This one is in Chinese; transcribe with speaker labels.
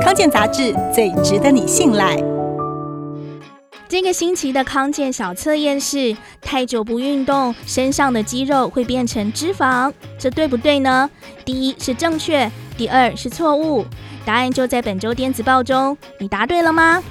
Speaker 1: 康健杂志最值得你信赖。
Speaker 2: 这个星期的康健小测验是太久不运动身上的肌肉会变成脂肪这对不对呢？第一是正确第二是错误。答案就在本周电子报中。你答对了吗？